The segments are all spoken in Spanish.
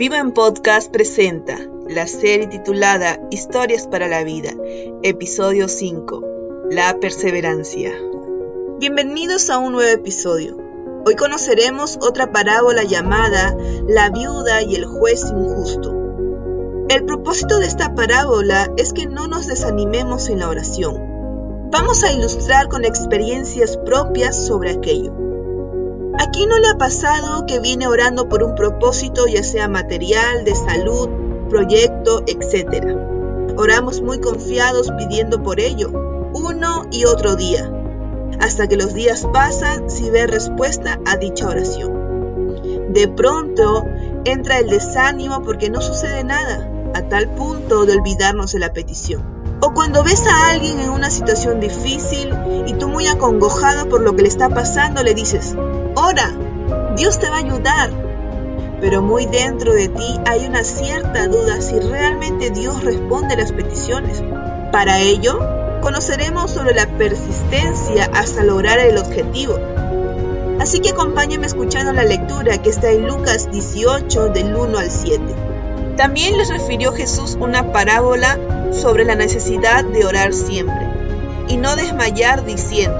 Vivo en Podcast presenta la serie titulada Historias para la Vida, episodio 5, La Perseverancia. Bienvenidos a un nuevo episodio. Hoy conoceremos otra parábola llamada La viuda y el juez injusto. El propósito de esta parábola es que no nos desanimemos en la oración. Vamos a ilustrar con experiencias propias sobre aquello. ¿A no le ha pasado que viene orando por un propósito, ya sea material, de salud, proyecto, etcétera? Oramos muy confiados pidiendo por ello, uno y otro día, hasta que los días pasan sin ver respuesta a dicha oración. De pronto entra el desánimo porque no sucede nada, a tal punto de olvidarnos de la petición. O cuando ves a alguien en una situación difícil y tú muy acongojado por lo que le está pasando, le dices, Ora, Dios te va a ayudar. Pero muy dentro de ti hay una cierta duda si realmente Dios responde las peticiones. Para ello, conoceremos sobre la persistencia hasta lograr el objetivo. Así que acompáñame escuchando la lectura que está en Lucas 18 del 1 al 7. También les refirió Jesús una parábola sobre la necesidad de orar siempre y no desmayar diciendo,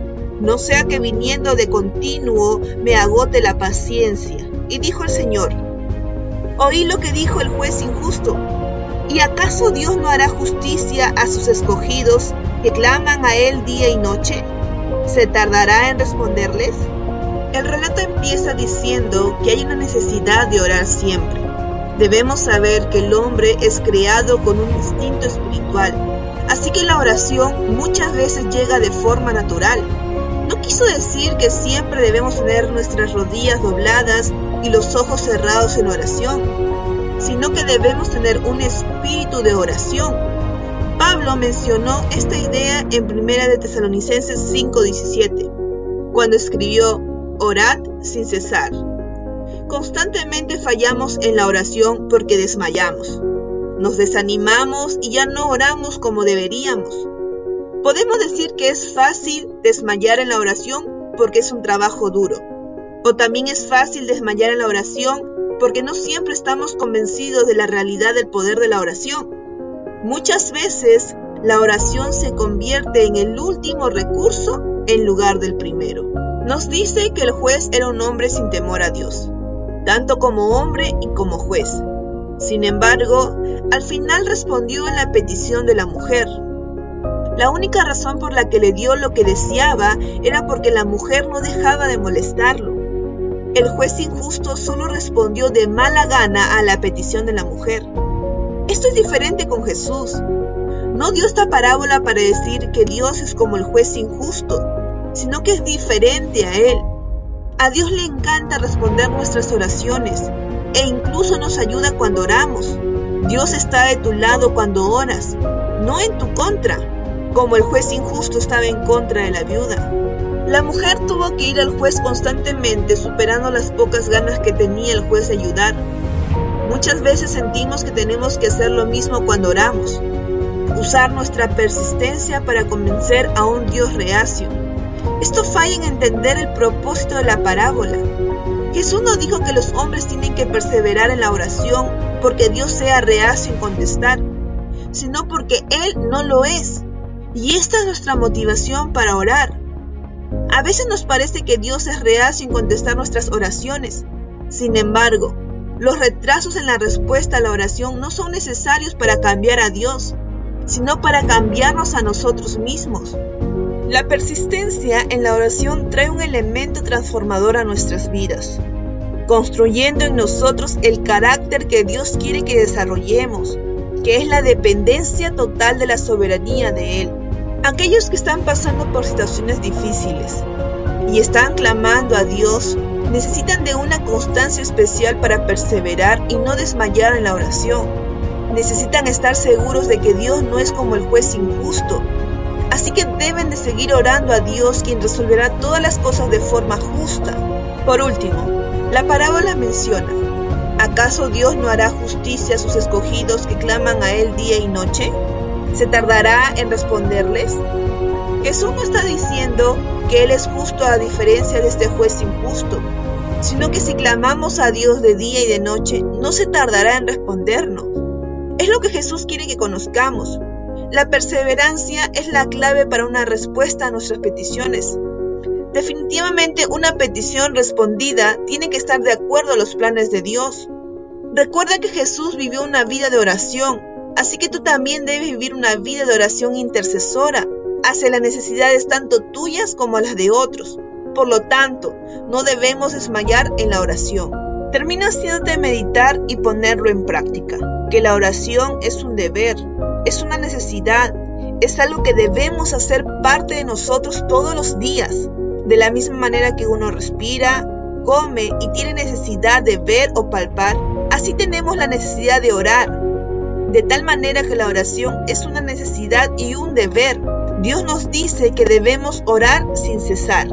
no sea que viniendo de continuo me agote la paciencia. Y dijo el Señor, oí lo que dijo el juez injusto. ¿Y acaso Dios no hará justicia a sus escogidos que claman a Él día y noche? ¿Se tardará en responderles? El relato empieza diciendo que hay una necesidad de orar siempre. Debemos saber que el hombre es creado con un instinto espiritual, así que la oración muchas veces llega de forma natural, no quiso decir que siempre debemos tener nuestras rodillas dobladas y los ojos cerrados en oración, sino que debemos tener un espíritu de oración. Pablo mencionó esta idea en 1 de Tesalonicenses 5:17, cuando escribió, orad sin cesar. Constantemente fallamos en la oración porque desmayamos. Nos desanimamos y ya no oramos como deberíamos. Podemos decir que es fácil desmayar en la oración porque es un trabajo duro. O también es fácil desmayar en la oración porque no siempre estamos convencidos de la realidad del poder de la oración. Muchas veces la oración se convierte en el último recurso en lugar del primero. Nos dice que el juez era un hombre sin temor a Dios, tanto como hombre y como juez. Sin embargo, al final respondió a la petición de la mujer, la única razón por la que le dio lo que deseaba era porque la mujer no dejaba de molestarlo. El juez injusto solo respondió de mala gana a la petición de la mujer. Esto es diferente con Jesús. No dio esta parábola para decir que Dios es como el juez injusto, sino que es diferente a Él. A Dios le encanta responder nuestras oraciones e incluso nos ayuda cuando oramos. Dios está de tu lado cuando oras, no en tu contra como el juez injusto estaba en contra de la viuda. La mujer tuvo que ir al juez constantemente, superando las pocas ganas que tenía el juez de ayudar. Muchas veces sentimos que tenemos que hacer lo mismo cuando oramos, usar nuestra persistencia para convencer a un Dios reacio. Esto falla en entender el propósito de la parábola. Jesús no dijo que los hombres tienen que perseverar en la oración porque Dios sea reacio en contestar, sino porque Él no lo es. Y esta es nuestra motivación para orar. A veces nos parece que Dios es real sin contestar nuestras oraciones. Sin embargo, los retrasos en la respuesta a la oración no son necesarios para cambiar a Dios, sino para cambiarnos a nosotros mismos. La persistencia en la oración trae un elemento transformador a nuestras vidas, construyendo en nosotros el carácter que Dios quiere que desarrollemos, que es la dependencia total de la soberanía de Él aquellos que están pasando por situaciones difíciles. y están clamando a Dios, necesitan de una constancia especial para perseverar y no desmayar en la oración. Necesitan estar seguros de que Dios no es como el juez injusto. Así que deben de seguir orando a Dios quien resolverá todas las cosas de forma justa. Por último, la parábola menciona, ¿acaso Dios no hará justicia a sus escogidos que claman a Él día y noche? ¿Se tardará en responderles? Jesús no está diciendo que Él es justo a diferencia de este juez injusto, sino que si clamamos a Dios de día y de noche, no se tardará en respondernos. Es lo que Jesús quiere que conozcamos. La perseverancia es la clave para una respuesta a nuestras peticiones. Definitivamente una petición respondida tiene que estar de acuerdo a los planes de Dios. Recuerda que Jesús vivió una vida de oración, así que tú también debes vivir una vida de oración intercesora hacia las necesidades tanto tuyas como las de otros. Por lo tanto, no debemos desmayar en la oración. Termina haciéndote meditar y ponerlo en práctica, que la oración es un deber, es una necesidad, es algo que debemos hacer parte de nosotros todos los días. De la misma manera que uno respira, come y tiene necesidad de ver o palpar, así tenemos la necesidad de orar. De tal manera que la oración es una necesidad y un deber, Dios nos dice que debemos orar sin cesar.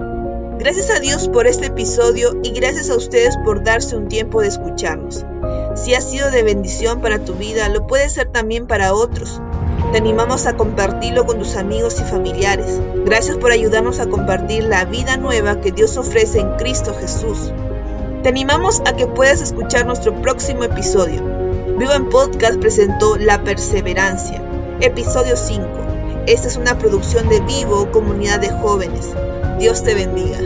Gracias a Dios por este episodio y gracias a ustedes por darse un tiempo de escucharnos. Si ha sido de bendición para tu vida, lo puede ser también para otros. Te animamos a compartirlo con tus amigos y familiares. Gracias por ayudarnos a compartir la vida nueva que Dios ofrece en Cristo Jesús. Te animamos a que puedas escuchar nuestro próximo episodio. Vivo en Podcast presentó La Perseverancia, episodio 5 esta es una producción de Vivo, comunidad de jóvenes. Dios te bendiga.